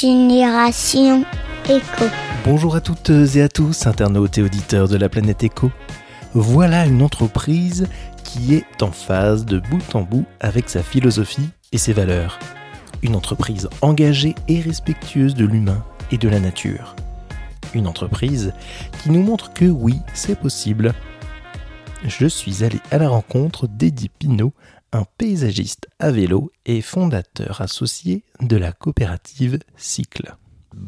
Génération Éco. Bonjour à toutes et à tous, internautes et auditeurs de la planète Éco. Voilà une entreprise qui est en phase de bout en bout avec sa philosophie et ses valeurs. Une entreprise engagée et respectueuse de l'humain et de la nature. Une entreprise qui nous montre que oui, c'est possible. Je suis allé à la rencontre d'Eddie Pinault, un paysagiste à vélo et fondateur associé de la coopérative Cycle.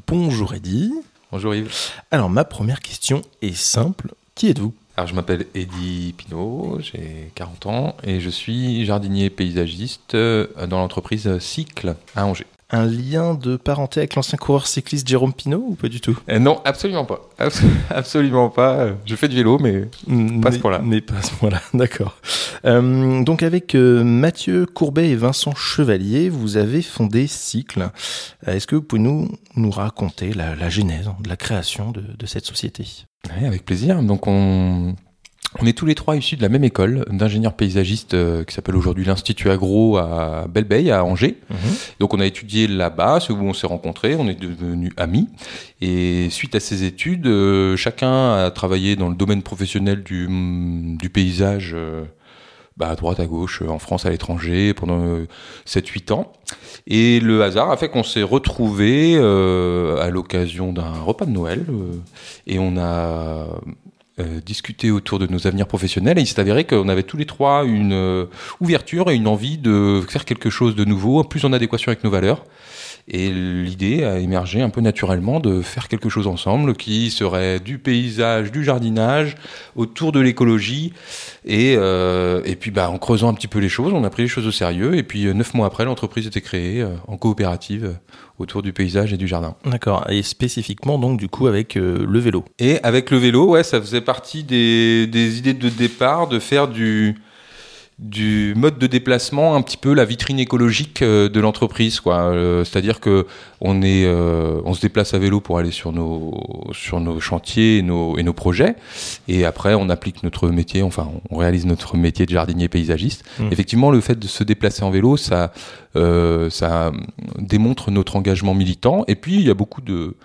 Bonjour Eddy. Bonjour Yves. Alors ma première question est simple. Qui êtes-vous? Alors je m'appelle Eddy Pinault, j'ai 40 ans et je suis jardinier paysagiste euh, dans l'entreprise Cycle à Angers un lien de parenté avec l'ancien coureur cycliste Jérôme Pinault ou pas du tout? Euh, Non, absolument pas. absolument pas. Je fais du vélo, mais pas ce point-là. Mais pas ce point-là, d'accord. Euh, donc avec euh, Mathieu Courbet et Vincent Chevalier, vous avez fondé Cycle. Est-ce que vous pouvez nous, nous raconter la, la genèse de la création de, de cette société? Oui, avec plaisir. Donc on, on est tous les trois issus de la même école d'ingénieurs paysagistes euh, qui s'appelle aujourd'hui l'Institut Agro à Belleveille, à Angers. Mhm. Donc on a étudié là-bas, c'est où on s'est rencontrés, on est devenus amis. Et suite à ces études, euh, chacun a travaillé dans le domaine professionnel du, mm, du paysage euh, bah, à droite, à gauche, en France, à l'étranger, pendant 7-8 ans. Et le hasard a fait qu'on s'est retrouvés à l'occasion d'un repas de Noël. et on a euh, discuter autour de nos avenirs professionnels et il s'est avéré qu'on avait tous les trois une euh, ouverture et une envie de faire quelque chose de nouveau, plus en adéquation avec nos valeurs. Et l'idée a émergé un peu naturellement de faire quelque chose ensemble qui serait du paysage, du jardinage, autour de l'écologie. Et, euh, et puis bah, en creusant un petit peu les choses, on a pris les choses au sérieux. Et puis neuf mois après, l'entreprise était créée en coopérative autour du paysage et du jardin. D'accord. Et spécifiquement donc du coup avec euh, le vélo. Et avec le vélo, ouais, ça faisait partie des, des idées de départ de faire du du mode de déplacement un petit peu la vitrine écologique euh, de l'entreprise quoi. Euh, c'est-à-dire que on est euh, on se déplace à vélo pour aller sur nos sur nos chantiers et nos et nos projets. Et après on applique notre métier enfin on réalise notre métier de jardinier paysagiste. Mmh. effectivement le fait de se déplacer en vélo ça ça démontre notre engagement militant. Et puis il y a beaucoup de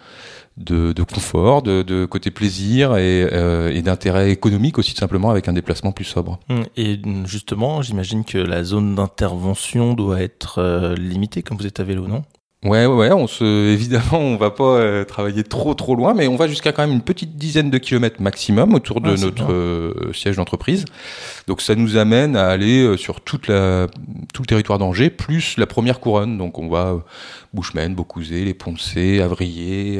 de, confort, de, côté plaisir euh, et, d'intérêt économique aussi, simplement avec un déplacement plus sobre. Hum, et justement, j'imagine que la zone d'intervention doit être euh, limitée quand vous êtes à vélo, non? Ouais, ouais, ouais, on se, évidemment, on va pas euh, travailler trop, trop loin, mais on va jusqu'à quand même une petite dizaine de kilomètres maximum autour de notre euh, siège d'entreprise. Donc, ça nous amène à aller euh, sur toute la, tout le territoire d'Angers, plus la première couronne. Donc, on va Bouchemaine, Beaucouzé, Les Poncés, Avrier,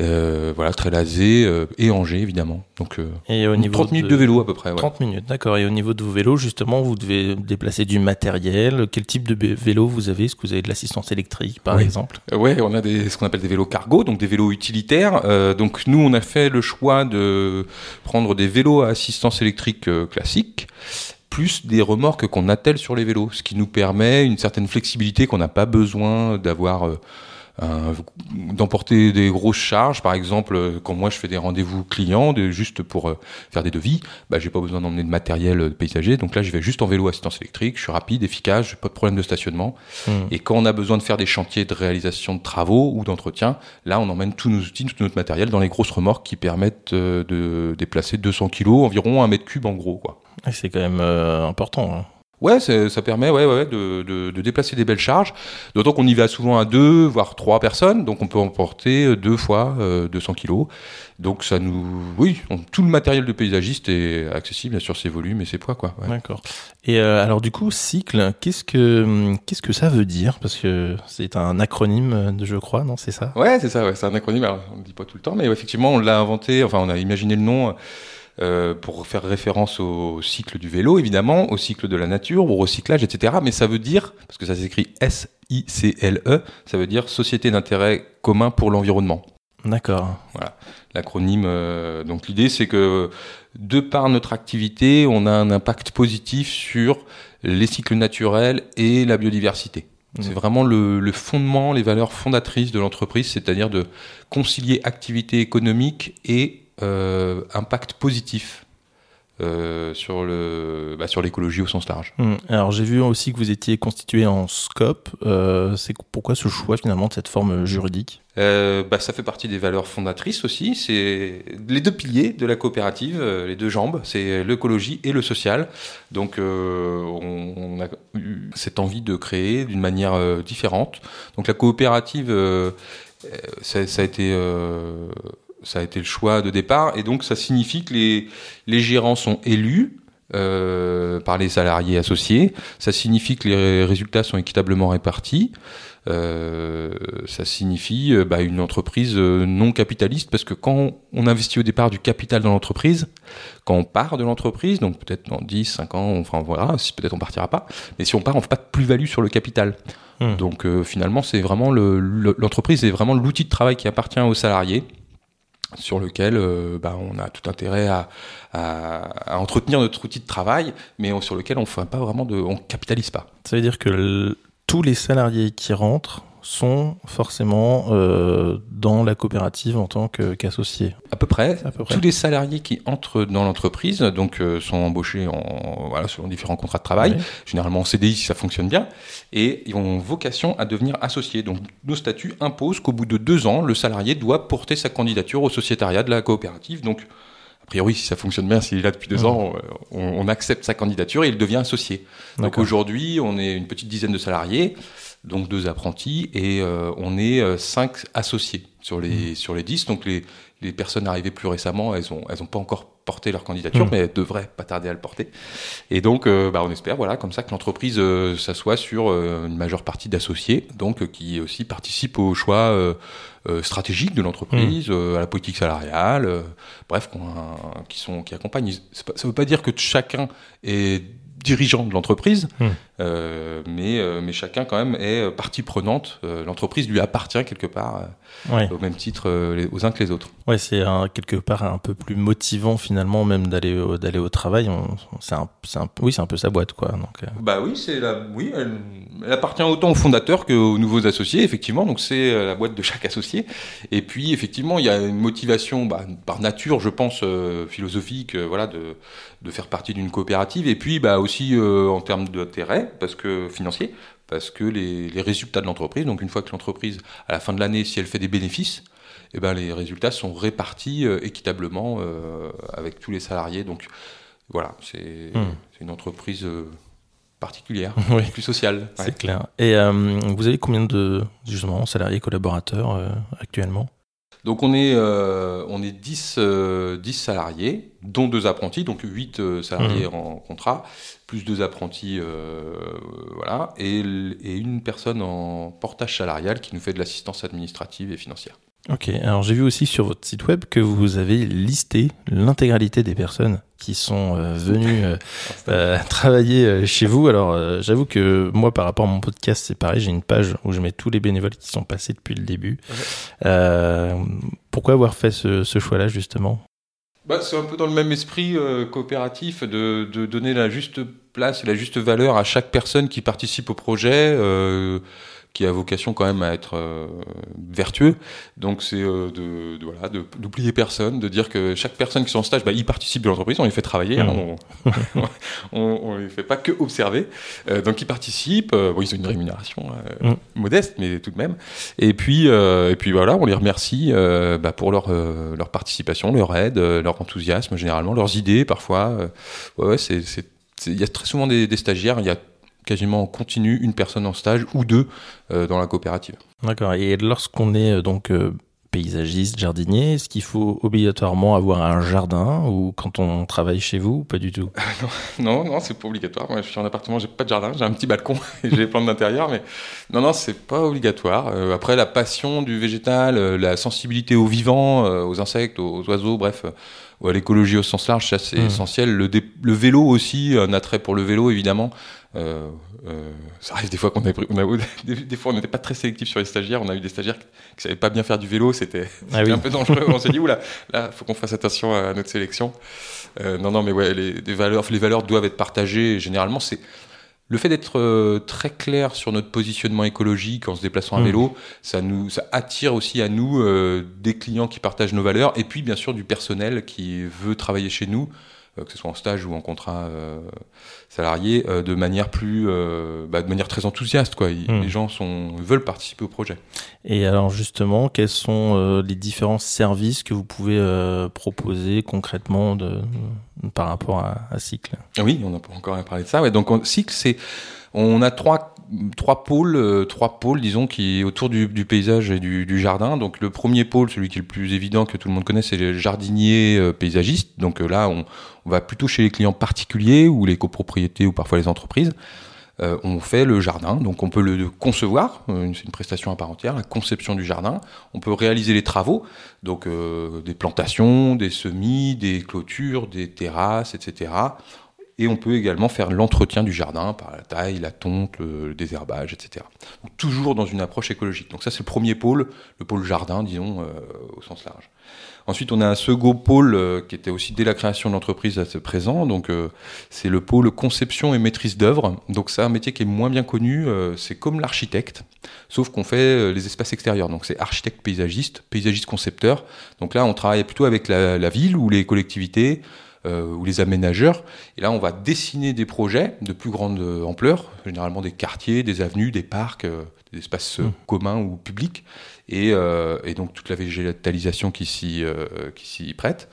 euh, voilà, Trélazé et Angers, évidemment. Donc, et au niveau 30 minutes de, vélo à peu près. Ouais. 30 minutes, d'accord. Et au niveau de vos vélos, justement, vous devez déplacer du matériel. Quel type de vélo vous avez? Est-ce que vous avez de l'assistance électrique par exemple? Ouais, on a des, ce qu'on appelle des vélos cargo, donc des vélos utilitaires. Euh, donc nous, on a fait le choix de prendre des vélos à assistance électrique euh, classique plus des remorques qu'on attelle sur les vélos, ce qui nous permet une certaine flexibilité qu'on n'a pas besoin d'avoir euh, euh, d'emporter des grosses charges. Par exemple, euh, quand moi je fais des rendez-vous clients, de, juste pour euh, faire des devis, bah, j'ai pas besoin d'emmener de matériel paysager. Donc là, je vais juste en vélo assistance électrique. Je suis rapide, efficace, j'ai pas de problème de stationnement. Hmm. Et quand on a besoin de faire des chantiers de réalisation de travaux ou d'entretien, là, on emmène tous nos outils, tout notre matériel dans les grosses remorques qui permettent de déplacer 200 kg, environ un mètre cube en gros. Quoi. C'est quand même important. Hein. Ouais, ça permet ouais, ouais, de, de, de, déplacer des belles charges. D'autant qu'on y va souvent à deux, voire trois personnes, donc on peut emporter deux fois euh, 200 kilos. Donc ça nous, oui, tout le matériel de paysagiste est accessible bien sûr ses volumes et ses poids quoi. Ouais. D'accord. Et euh, alors du coup, cycle, qu'est-ce que qu'est-ce que ça veut dire? Parce que c'est un acronyme, je crois, non C'est ça? Ouais, c'est ça. Ouais, c'est un acronyme. Alors, on ne dit pas tout le temps, mais effectivement, on l'a inventé. Enfin, on a imaginé le nom euh, pour faire référence au cycle du vélo, évidemment, au cycle de la nature, au recyclage, etc. Mais ça veut dire, parce que ça s'écrit S-I-C-L-E, ça veut dire Société d'intérêt commun pour l'environnement. D'accord. Voilà, l'acronyme. Euh, donc l'idée, c'est que de par notre activité, on a un impact positif sur les cycles naturels et la biodiversité. Mmh. C'est vraiment le, le, fondement, les valeurs fondatrices de l'entreprise, c'est-à-dire de concilier activité économique et euh, impact positif euh, sur le bah, sur l'écologie au sens large. Hum. Alors j'ai vu aussi que vous étiez constitué en SCOP. Euh, c'est pourquoi ce choix finalement de cette forme juridique? Euh, bah, ça fait partie des valeurs fondatrices aussi. C'est les deux piliers de la coopérative, les deux jambes, c'est l'écologie et le social. Donc on, on, a eu cette envie de créer d'une manière différente. Donc la coopérative, ça, ça, a été ça a été le choix de départ, et donc ça signifie que les, les gérants sont élus euh, par les salariés associés, ça signifie que les résultats sont équitablement répartis, euh, ça signifie euh, bah, une entreprise euh, non capitaliste, parce que quand on investit au départ du capital dans l'entreprise, quand on part de l'entreprise, donc peut-être dans 10, 5 ans, enfin voilà, si peut-être on partira pas, mais si on part, on fait pas de plus-value sur le capital. Mmh. Donc euh, finalement, c'est vraiment l'entreprise le, est vraiment l'outil de travail qui appartient aux salariés sur lequel euh, bah, on a tout intérêt à, entretenir notre outil de travail, mais sur lequel on fait pas vraiment de, on capitalise pas. Ça veut dire que tous les salariés qui rentrent sont forcément euh, dans la coopérative en tant qu'associés. à, peu près. à peu près. Tous les salariés qui entrent dans l'entreprise donc euh, sont embauchés en voilà selon différents contrats de travail, oui. généralement en CDI si ça fonctionne bien, et ils ont vocation à devenir associés. Donc nos statuts imposent qu'au bout de deux ans, le salarié doit porter sa candidature au sociétariat de la coopérative. Donc a priori, si ça fonctionne bien, s'il est là depuis deux mmh. ans, on, on, accepte sa candidature et il devient associé. Donc aujourd'hui, on est une petite dizaine de salariés donc deux apprentis, et euh, on est euh, cinq associés sur les, mmh. sur les dix. Donc les, les personnes arrivées plus récemment, elles ont, elles ont pas encore porté leur candidature, mmh. mais elles devraient pas tarder à le porter. Et donc, euh, bah, on espère, voilà, comme ça, que l'entreprise euh, s'assoit sur une majeure partie d'associés, donc qui aussi participent au choix stratégique de l'entreprise, mmh. à la politique salariale, bref, qui sont, qui accompagnent. Ça veut pas dire que chacun est dirigeant de l'entreprise, mais, euh, mais chacun quand même est partie prenante. Euh, l'entreprise lui appartient quelque part, ouais. au même titre les, aux uns que les autres. Ouais, c'est quelque part un peu plus motivant finalement même d'aller au, d'aller au travail. C'est un, un, oui, c'est un peu sa boîte quoi. Donc, bah oui, c'est la, oui, elle, elle, appartient autant aux fondateurs qu'aux nouveaux associés effectivement. Donc c'est la boîte de chaque associé. Et puis effectivement, il y a une motivation bah, par nature, je pense, philosophique, voilà, de de faire partie d'une coopérative. Et puis bah aussi en termes d'intérêt parce que financier, parce que les, les résultats de l'entreprise, donc une fois que l'entreprise, à la fin de l'année, si elle fait des bénéfices, eh ben les résultats sont répartis euh, équitablement euh, avec tous les salariés. Donc voilà, c'est mmh. une entreprise euh, particulière, oui. plus sociale. C'est clair. Et vous avez combien de justement salariés collaborateurs actuellement? Donc on est, euh, on est 10, euh, 10 salariés, dont deux apprentis, donc 8 euh, salariés mmh. en contrat, plus deux apprentis, euh, voilà, et, et, une personne en portage salarial qui nous fait de l'assistance administrative et financière. Ok, alors j'ai vu aussi sur votre site web que vous avez listé l'intégralité des personnes qui sont euh, venues euh, euh, travailler chez vous. Alors euh, j'avoue que moi par rapport à mon podcast c'est pareil, j'ai une page où je mets tous les bénévoles qui sont passés depuis le début. Pourquoi avoir fait ce, ce choix-là justement? Bah, C'est un peu dans le même esprit coopératif de, de, donner la juste place et la juste valeur à chaque personne qui participe au projet qui a vocation quand même à être euh, vertueux. Donc c'est euh, de, de, voilà, d'oublier personne, de dire que chaque personne qui est en stage, bah, il participe de l'entreprise, on les fait travailler, mmh. hein, on, on, on les fait pas que observer. Euh, donc ils participent, euh, bon, ils ont une rémunération mmh. modeste, mais tout de même. Et puis et puis voilà, on les remercie bah, pour leur leur participation, leur aide, leur enthousiasme généralement, leurs idées parfois. ouais, ouais c'est il y a très souvent des, des stagiaires, il y a quasiment en continu une personne en stage ou deux euh, dans la coopérative. D'accord. Et lorsqu'on est euh, donc euh, paysagiste, jardinier, est-ce qu'il faut obligatoirement avoir un jardin ou quand on travaille chez vous Pas du tout? non, non, non c'est pas obligatoire. Moi, je suis en appartement, j'ai pas de jardin, j'ai un petit balcon et j'ai des plantes d'intérieur, mais non, non, c'est pas obligatoire. Euh, après, la passion du végétal, euh, la sensibilité au vivant, euh, aux insectes, aux oiseaux, bref, ou à l'écologie au sens large, ça c'est mmh. essentiel. Le, le, vélo aussi, un attrait pour le vélo évidemment. Euh, euh, ça arrive des fois qu'on a, on a des, des, fois on n'était pas très sélectif sur les stagiaires. On a eu des stagiaires qui, qui savaient pas bien faire du vélo. C'était ah oui. un peu dangereux. on s'est dit oula, là, faut qu'on fasse attention à notre sélection. Euh, non, non, mais ouais, les, valeurs, les valeurs doivent être partagées. Généralement, c'est le fait d'être très clair sur notre positionnement écologique en se déplaçant à mmh. vélo, ça nous ça attire aussi à nous des clients qui partagent nos valeurs et puis bien sûr du personnel qui veut travailler chez nous que ce soit en stage ou en contrat euh, salarié, euh, de manière plus, bah, de manière très enthousiaste. Quoi. Hmm. Les gens sont, veulent participer au projet. Et alors justement, quels sont les différents services que vous pouvez proposer concrètement de, par rapport à, à Cycle? Oui, on n'a pas encore parlé de ça. Ouais, donc Cycle, c'est on a trois trois pôles, euh, trois pôles, disons, qui autour du, paysage et du, jardin. Donc le premier pôle, celui qui est le plus évident que tout le monde connaît, c'est le jardinier euh, paysagiste. Donc euh, là, on, on, va plutôt chez les clients particuliers ou les copropriétés ou parfois les entreprises. on fait le jardin, donc on peut le concevoir, c'est une prestation à part entière, la conception du jardin. On peut réaliser les travaux, donc des plantations, des semis, des clôtures, des terrasses, etc. Et on peut également faire l'entretien du jardin par la taille, la tonte, le désherbage, etc. Toujours dans une approche écologique. Donc ça, c'est le premier pôle, le pôle jardin, disons, euh, au sens large. Ensuite, on a un second pôle euh, qui était aussi dès la création de l'entreprise à ce présent. Donc, euh, c'est le pôle conception et maîtrise d'œuvre. Donc, c'est un métier qui est moins bien connu. c'est comme l'architecte, sauf qu'on fait les espaces extérieurs. Donc, c'est architecte paysagiste, paysagiste concepteur. Donc là, on travaille plutôt avec la, ville ou les collectivités ou les aménageurs. Et là, on va dessiner des projets de plus grande ampleur, généralement des quartiers, des avenues, des parcs, euh, des espaces mmh. communs ou publics, et, euh, et, donc toute la végétalisation qui s'y prête.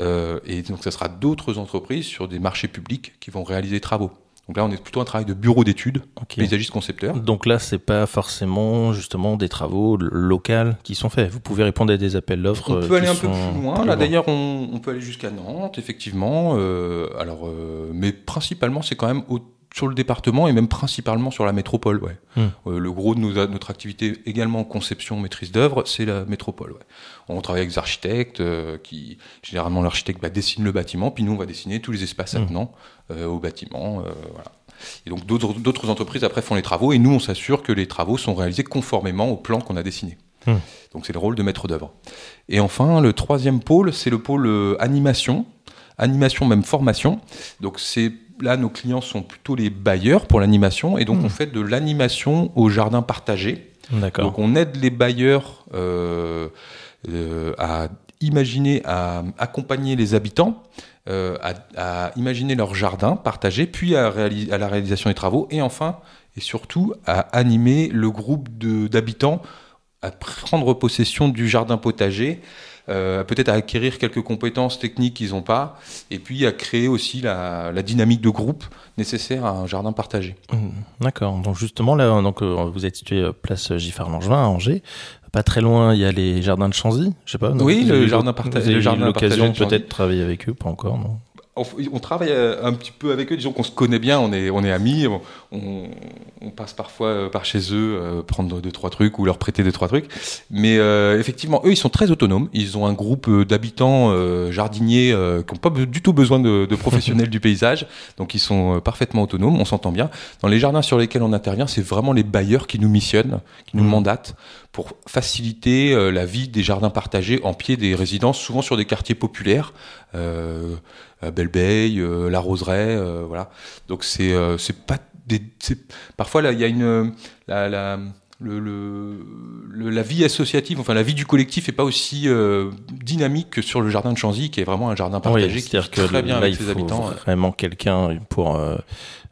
et donc, ça sera d'autres entreprises sur des marchés publics qui vont réaliser des travaux. Donc là, on est plutôt un travail de bureau d'études, paysagiste concepteur. Donc là, c'est pas forcément justement des travaux locaux qui sont faits. Vous pouvez répondre à des appels d'offres. On peut aller un peu plus loin. Là, d'ailleurs, on, peut aller jusqu'à Nantes, effectivement. Euh, alors, euh, mais principalement, c'est quand même au sur le département et même principalement sur la métropole. Ouais. Hmm. Euh, le gros de nos, notre activité, également conception, maîtrise d'œuvre, c'est la métropole. Ouais. On travaille avec des architectes euh, qui, généralement, l'architecte bah, dessine le bâtiment, puis nous, on va dessiner tous les espaces attenants euh, au bâtiment. voilà. Et donc d'autres entreprises après font les travaux et nous, on s'assure que les travaux sont réalisés conformément au plan qu'on a dessiné. Hmm. Donc c'est le rôle de maître d'œuvre. Et enfin, le troisième pôle, c'est le pôle animation, animation même formation. Donc c'est là, nos clients sont plutôt les bailleurs pour l'animation, et donc hmm. on fait de l'animation au jardin partagé. Donc on aide les bailleurs euh, euh, à imaginer, à accompagner les habitants, euh, à, imaginer leur jardin partagé, puis à, à, la réalisation des travaux, et enfin et surtout à animer le groupe d'habitants à prendre possession du jardin potager euh, peut-être à acquérir quelques compétences techniques qu'ils n'ont pas, et puis à créer aussi la, dynamique de groupe nécessaire à un jardin partagé. Mmh, d'accord. Donc justement là, donc euh, vous êtes situé euh, place Giffard Langevin à Angers. Pas très loin, il y a les jardins de Chanzy, je sais pas. oui, le jardin partagé. Vous avez l'occasion peut-être de travailler avec eux, pas encore, non? On, travaille euh, un petit peu avec eux, disons qu'on se connaît bien, on est, on est amis, on, passe parfois euh, par chez eux euh, prendre deux, trois trucs ou leur prêter deux, trois trucs. Mais effectivement, eux, ils sont très autonomes. Ils ont un groupe d'habitants jardiniers qui n'ont pas du tout besoin de, professionnels du paysage, donc ils sont parfaitement autonomes, on s'entend bien. Dans les jardins sur lesquels on intervient, c'est vraiment les bailleurs qui nous missionnent, qui nous mmh. mandatent pour faciliter la vie des jardins partagés en pied des résidences, souvent sur des quartiers populaires. Euh, Belle euh, La Roseraie, euh, voilà. Donc c'est euh, c'est pas des, parfois là il y a une la, la le, le, la vie associative, enfin la vie du collectif est pas aussi dynamique que sur le jardin de Chanzy, qui est vraiment un jardin partagé qui est très bien avec ses habitants. Vraiment quelqu'un pour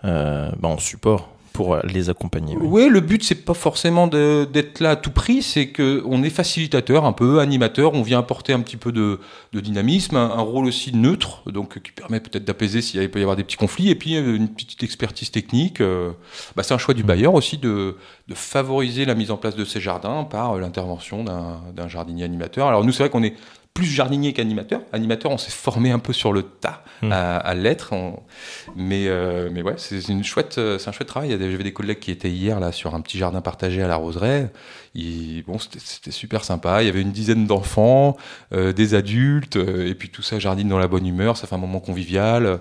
euh, bah, en support pour euh, les accompagner. Oui, le but c'est pas forcément d'être là à tout prix, c'est que on est facilitateur, un peu animateur, on vient apporter un petit peu de, dynamisme, un, rôle aussi neutre, donc qui permet peut-être d'apaiser s'il peut y avoir des petits conflits, et puis euh, une petite expertise technique. Euh, bah, c'est un choix du mmh. bailleur aussi de, de, favoriser la mise en place de ces jardins par l'intervention d'un jardinier animateur. Alors nous c'est vrai qu'on est plus jardinier qu'animateur. Animateur, on s'est formé un peu sur le tas hmm. à, l'être. Mais, euh, mais ouais, c'est une chouette, euh, c'est un chouette travail. J'avais des collègues qui étaient hier là sur un petit jardin partagé à la Roseraie. bon, c'était super sympa. Il y avait une dizaine d'enfants, euh, des adultes, et puis tout ça jardine dans la bonne humeur. Ça fait un moment convivial.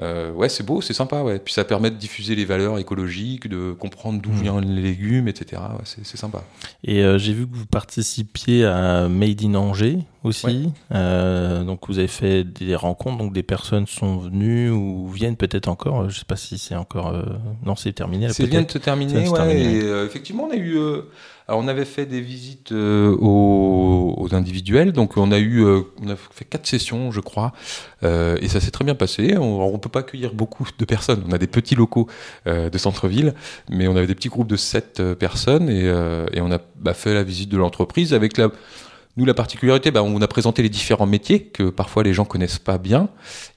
Euh, ouais, c'est beau, c'est sympa, ouais. Puis ça permet de diffuser les valeurs écologiques, de comprendre d'où mmh. viennent les légumes, etc. c'est sympa. Et euh, j'ai vu que vous participiez à Made in Angers. aussi. Euh, donc vous avez fait des rencontres, donc des personnes sont venues ou viennent peut-être encore. Je sais pas si c'est encore. Non, c'est terminé. C'est vient de se terminer. Ouais, et, effectivement, on a eu. Alors on avait fait des visites aux, aux, individuels, donc on a eu, on a fait quatre sessions, je crois, et ça s'est très bien passé. On, on peut pas accueillir beaucoup de personnes. On a des petits locaux de centre-ville, mais on avait des petits groupes de sept personnes et, et on a bah, fait la visite de l'entreprise avec la nous, la particularité, bah, on a présenté les différents métiers que parfois les gens connaissent pas bien.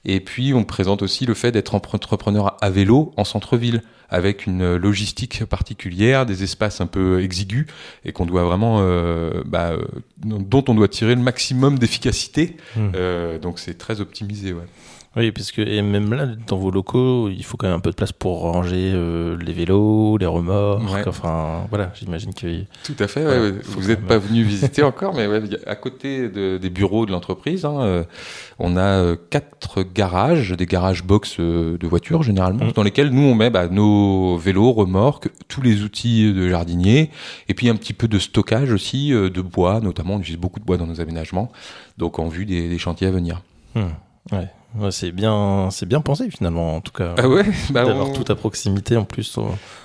Et puis, on présente aussi le fait d'être entrepreneur à vélo en centre-ville, avec une logistique particulière, des espaces un peu exigus, et qu'on doit vraiment, euh, bah, euh, dont on doit tirer le maximum d'efficacité. Mmh. Euh, donc, c'est très optimisé, ouais. Oui, parce que et même là, dans vos locaux, il faut quand même un peu de place pour ranger euh, les vélos, les remorques. Enfin, voilà, j'imagine que. Tout à fait. Ouais, Vous n'êtes pas venu visiter encore, mais à côté de, des bureaux de l'entreprise, hein, euh, on a euh, quatre garages, des garages box de voitures généralement, mmh. dans lesquels nous on met bah, nos vélos, remorques, tous les outils de jardinier, et puis un petit peu de stockage aussi de bois, notamment on utilise beaucoup de bois dans nos aménagements, donc en vue des, des chantiers à venir. Mmh. Ouais c'est bien, c'est bien pensé finalement, en tout cas. Ah ouais, bah d'avoir tout à proximité en plus.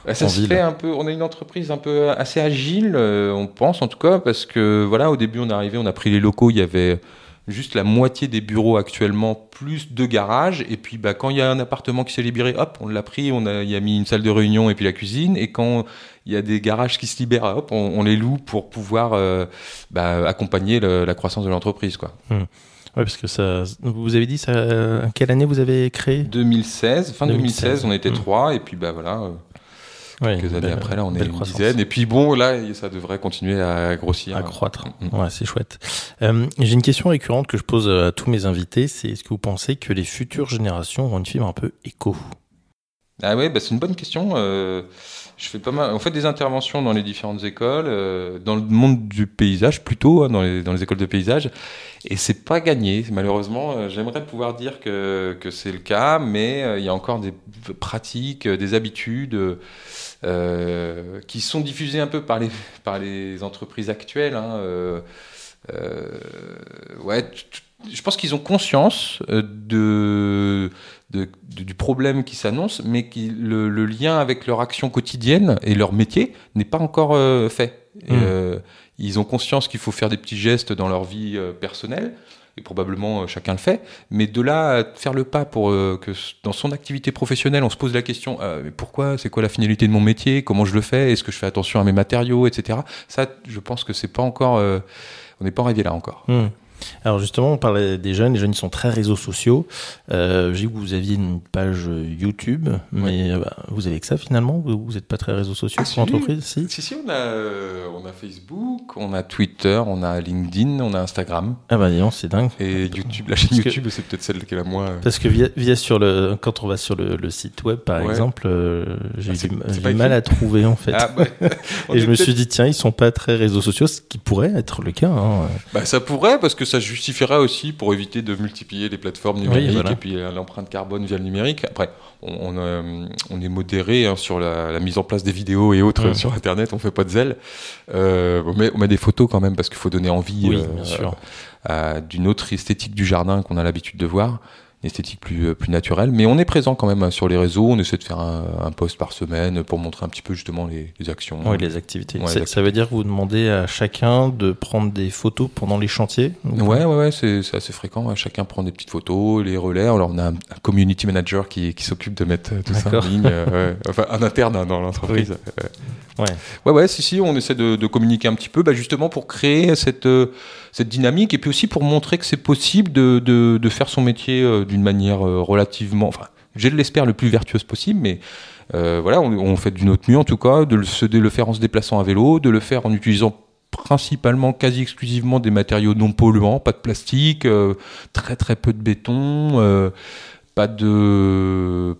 Bah, ça se fait un peu. On a une entreprise un peu assez agile, euh, on pense en tout cas, parce que voilà, au début on est arrivé, on a pris les locaux, il y avait juste la moitié des bureaux actuellement, plus deux garages. Et puis, bah, quand il y a un appartement qui s'est libéré, hop, on l'a pris, on a, y a mis une salle de réunion et puis la cuisine. Et quand il y a des garages qui se libèrent, hop, on, les loue pour pouvoir euh, bah, accompagner la croissance de l'entreprise, quoi. Hum. Oui, parce que ça. Vous avez dit ça. Quelle année vous avez créé? 2016. Fin 2016, on était hmm. trois, et puis bah voilà. Euh, quelques années après, là, on est une dizaine. Et puis bon, là, ça devrait continuer à grossir. À croître. Hmm, hmm. Ouais, c'est chouette. Euh, J'ai une question récurrente que je pose à tous mes invités. C'est est-ce que vous pensez que les futures générations auront une fibre un peu éco? Ah ouais, bah, c'est une bonne question. Euh, je fais pas mal. On fait des interventions dans les différentes écoles, euh, dans le monde du paysage plutôt, hein, dans, les, écoles de paysage. Et c'est pas gagné, malheureusement. Euh, j'aimerais pouvoir dire que, c'est le cas, mais euh, il y a encore des pratiques, des habitudes qui sont diffusées un peu par les, par les entreprises actuelles. Hein, ouais, je pense qu'ils ont conscience de du problème qui s'annonce, mais qui, le, lien avec leur action quotidienne et leur métier n'est pas encore euh, fait. Mmh. Euh, ils ont conscience qu'il faut faire des petits gestes dans leur vie euh, personnelle, et probablement chacun le fait, mais de là à faire le pas pour que dans son activité professionnelle, on se pose la question mais pourquoi, c'est quoi la finalité de mon métier, comment je le fais, est-ce que je fais attention à mes matériaux, etc. Ça, je pense que c'est pas encore, on n'est pas arrivé là encore. Mmh. Alors justement, on parlait des jeunes. Les jeunes, ils sont très réseaux sociaux. Euh, J'ai vu que vous aviez une page YouTube, mais euh, bah, vous avez que ça finalement? Vous n'êtes pas très réseaux sociaux ah, pour l'entreprise? Si, si, si, on a, euh, on a Facebook, on a Twitter, on a LinkedIn, on a Instagram. Ah bah disons, c'est dingue. Et YouTube, la chaîne YouTube, c'est peut-être celle qui est la moins... Euh, Parce que via, via, sur le, quand on va sur le, le site web, par exemple, j'ai ah, du, mal à trouver en fait. Ah, Et je me suis dit, tiens, ils sont pas très réseaux sociaux, ce qui pourrait être le cas. Hein. Bah, ça pourrait, parce que ça justifiera aussi pour éviter de multiplier les plateformes numériques et puis euh, l'empreinte carbone via le numérique. Après, on, on, on est modéré hein, sur la, la, mise en place des vidéos et autres sur Internet, on fait pas de zèle. Euh, on, met, on, met, des photos quand même parce qu'il faut donner envie euh, d'une autre esthétique du jardin qu'on a l'habitude de voir esthétique plus, euh, plus naturelle. Mais on est présent quand même hein, sur les réseaux. On essaie de faire un, un post par semaine pour montrer un petit peu justement les, les actions. Oui, les activités. Ça veut dire que vous demandez à chacun de prendre des photos pendant les chantiers Ouais, ouais, ouais c'est assez fréquent. Chacun prend des petites photos, les relais. Alors on a un, community manager qui, qui s'occupe de mettre tout ça en ligne. Euh, enfin, un interne hein, dans l'entreprise. Ouais. ouais, ouais, si, si, on essaie de, de communiquer un petit peu, bah, justement pour créer cette, euh, cette dynamique et puis aussi pour montrer que c'est possible de, de, de, faire son métier euh, d'une manière euh, relativement, enfin, je l'espère le plus vertueuse possible, mais euh, voilà, on, fait du notre mieux en tout cas, de le, faire en se déplaçant à vélo, de le faire en utilisant principalement, quasi exclusivement des matériaux non polluants, pas de plastique, euh, très très peu de béton. Pas de,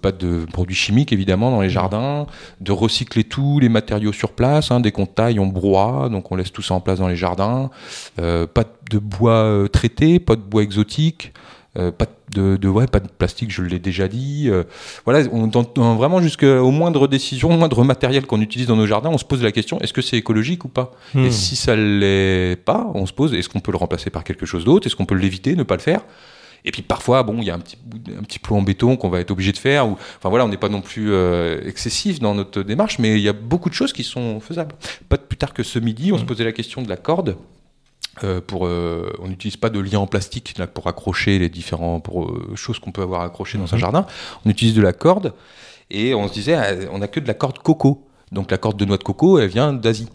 produits chimiques évidemment dans les jardins, de recycler tous les matériaux sur place. Hein, dès qu'on taille, on broie, donc on laisse tout ça en place dans les jardins. Pas de bois traité, pas de bois exotique. Pas de, de, ouais, pas de plastique, je l'ai déjà dit. voilà, on, vraiment jusqu'au moindre décision, au moindre matériel qu'on utilise dans nos jardins, on se pose la question est-ce que c'est écologique ou pas? Et hmm. si ça l'est pas, on se pose est-ce qu'on peut le remplacer par quelque chose d'autre? Est-ce qu'on peut l'éviter, ne pas le faire? Et puis parfois, bon, il y a un petit, un petit plot en béton qu'on va être obligé de faire. Ou, enfin voilà, on n'est pas non plus euh, excessif dans notre démarche, mais il y a beaucoup de choses qui sont faisables. Pas plus tard que ce midi, on se mmh. posait la question de la corde. Euh, pour, euh, on n'utilise pas de lien en plastique là, pour accrocher les différentes choses qu'on peut avoir accrochées dans un mmh. jardin. On utilise de la corde et on se disait, ah, on n'a que de la corde coco. Donc la corde de noix de coco, elle vient d'Asie.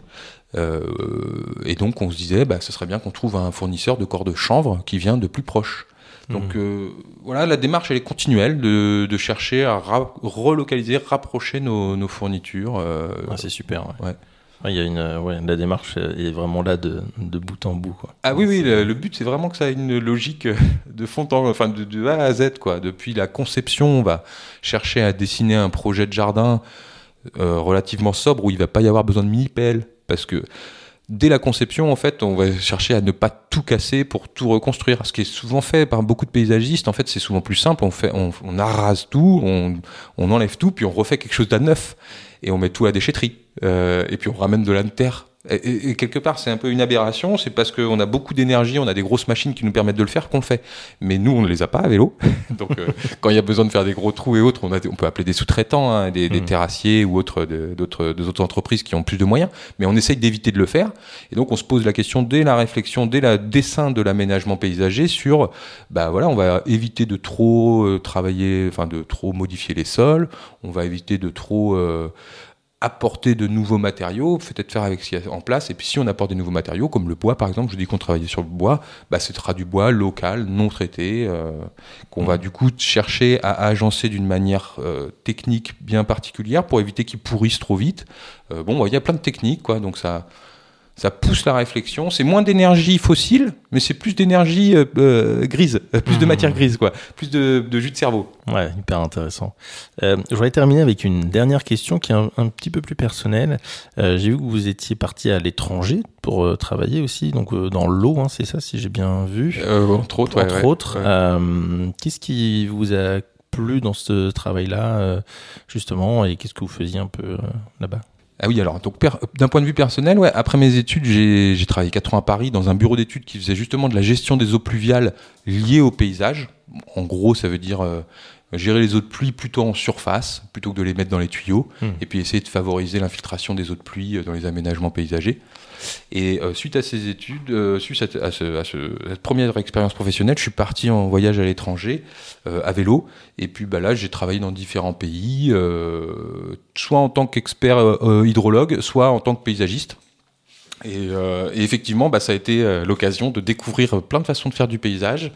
et donc on se disait, bah, ce serait bien qu'on trouve un fournisseur de corde chanvre qui vient de plus proche. Donc mhm. euh, voilà, la démarche elle est continuelle de, de chercher à relocaliser, rapprocher nos, nos fournitures. Euh, ah, c'est super. Ouais. Il y a une, ouais, la démarche est vraiment là de, de bout en bout. Quoi. Ah oui, oui, le, but c'est vraiment que ça ait une logique de fond en, enfin de, de, A à Z quoi. Depuis la conception, on va chercher à dessiner un projet de jardin euh, relativement sobre où il va pas y avoir besoin de mini pelle parce que dès la conception, en fait, on va chercher à ne pas tout casser pour tout reconstruire. Ce qui est souvent fait par beaucoup de paysagistes, en fait, c'est souvent plus simple. On fait, on, on arrase tout, on, on, enlève tout, puis on refait quelque chose d'à neuf et on met tout à déchetterie. Euh, et puis on ramène de la terre et, quelque part, c'est un peu une aberration. C'est parce qu'on a beaucoup d'énergie, on a des grosses machines qui nous permettent de le faire qu'on le fait. Mais nous, on ne les a pas à vélo. Donc, euh, quand il y a besoin de faire des gros trous et autres, on, a, on peut appeler des sous-traitants, hein, des, des, mmh. terrassiers ou autres d'autres d'autres entreprises qui ont plus de moyens. Mais on essaye d'éviter de le faire. Et donc, on se pose la question dès la réflexion, dès le dessin de l'aménagement paysager sur, bah voilà, on va éviter de trop euh, travailler, enfin de trop modifier les sols. On va éviter de trop euh, apporter de nouveaux matériaux, peut-être faire avec ce qu'il y a en place. Et puis si on apporte des nouveaux matériaux, comme le bois par exemple, je dis qu'on travaillait sur le bois, bah, ce sera du bois local, non traité, euh, qu'on va mmh. du coup chercher à, agencer d'une manière euh, technique bien particulière pour éviter qu'il pourrisse trop vite. Euh, bon, il y a plein de techniques, quoi, donc ça, ça pousse la réflexion. C'est moins d'énergie fossile, mais c'est plus d'énergie euh, euh, grise, euh, plus de mmh. matière grise, quoi, plus de, jus de cerveau. Ouais, hyper intéressant. je voudrais terminer avec une dernière question qui est un, petit peu plus personnelle. j'ai vu que vous étiez parti à l'étranger pour travailler aussi, donc dans l'eau, hein, c'est ça, si j'ai bien vu? entre autres. Entre autres. Qu'est-ce qui vous a plu dans ce travail-là, justement, et qu'est-ce que vous faisiez un peu là-bas? Ah oui, alors donc d'un point de vue personnel, ouais, après mes études, j'ai travaillé 4 ans à Paris dans un bureau d'études qui faisait justement de la gestion des eaux pluviales liées au paysage. En gros, ça veut dire euh, gérer les eaux de pluie plutôt en surface, plutôt que de les mettre dans les tuyaux, hmm. et puis essayer de favoriser l'infiltration des eaux de pluie euh, dans les aménagements paysagers. Et euh, suite à ces études, euh, suite à, ce, à, cette première expérience professionnelle, je suis parti en voyage à l'étranger à vélo. Et puis bah, là, j'ai travaillé dans différents pays, soit en tant qu'expert hydrologue, soit en tant que paysagiste. Et, et effectivement, bah, ça a été l'occasion de découvrir plein de façons de faire du paysage.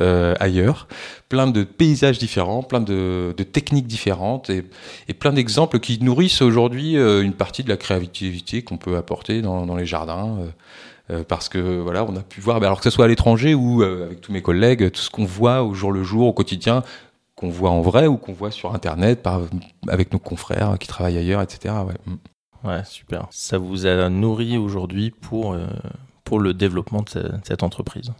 Euh, ailleurs, plein de paysages différents, plein de, de techniques différentes et, et plein d'exemples qui nourrissent aujourd'hui euh, une partie de la créativité qu'on peut apporter dans, dans les jardins. Euh, parce que voilà, on a pu voir, alors que ce soit à l'étranger ou avec tous mes collègues, tout ce qu'on voit au jour le jour, au quotidien, qu'on voit en vrai ou qu'on voit sur Internet par, avec nos confrères qui travaillent ailleurs, etc. Ouais. Ouais, super. Ça vous a nourri aujourd'hui pour pour le développement de cette entreprise?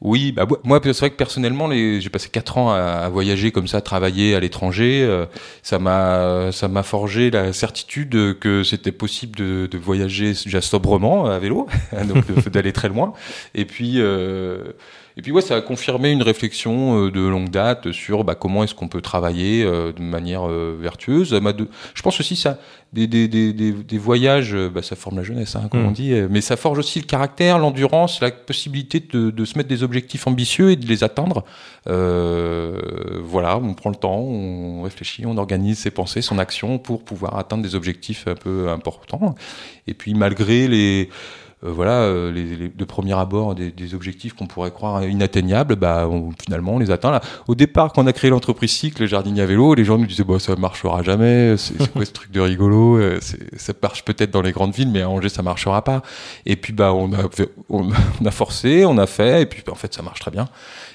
Oui, bah moi c'est vrai que personnellement, j'ai passé quatre ans à, voyager comme ça, à travailler à l'étranger. Euh, ça m'a ça m'a forgé la certitude que c'était possible de, de, voyager déjà sobrement à vélo, donc d'aller très loin. Et puis euh, et puis ouais, ça a confirmé une réflexion euh, de longue date sur bah, comment est-ce qu'on peut travailler euh, de manière euh, vertueuse. Je pense aussi ça, des, des, des, des voyages, bah, ça forme la jeunesse, hein, comme mm. on dit, mais ça forge aussi le caractère, l'endurance, la possibilité de, de, se mettre des objectifs ambitieux et de les atteindre. Euh, voilà, on prend le temps, on réfléchit, on organise ses pensées, son action pour pouvoir atteindre des objectifs un peu importants. Et puis malgré les voilà, euh, les, de premier abord des, objectifs qu'on pourrait croire inatteignables, bah, finalement on les atteint. Là. Au départ, quand on a créé l'entreprise Cycle, Jardinier à vélo, les gens nous disaient bah, ça marchera jamais, c'est quoi ce truc de rigolo, euh, ça marche peut-être dans les grandes villes, mais à Angers ça marchera pas. Et puis bah on a, on, a forcé, on a fait, et puis en fait ça marche très bien.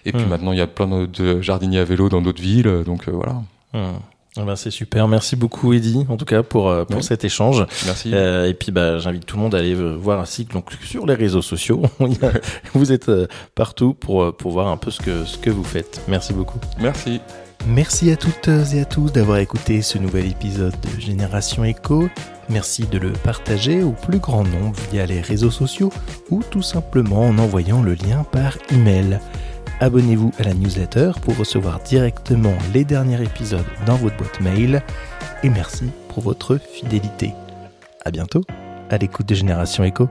Et puis hmm. maintenant il y a plein de jardiniers à vélo dans d'autres villes, donc voilà. Hmm. Ben, c'est super, merci beaucoup Eddy, en tout cas pour, euh, pour Ouais. cet échange. Merci. Euh, et puis bah, j'invite tout le monde à aller euh, voir ainsi que donc sur les réseaux sociaux. Vous êtes partout pour, pour voir un peu ce que, ce que vous faites. Merci beaucoup. Merci. Merci à toutes et à tous d'avoir écouté ce nouvel épisode de Génération Echo. Merci de le partager au plus grand nombre via les réseaux sociaux ou tout simplement en envoyant le lien par email. Abonnez-vous à la newsletter pour recevoir directement les derniers épisodes dans votre boîte mail. Et merci pour votre fidélité. À bientôt à l'écoute de Génération Echo.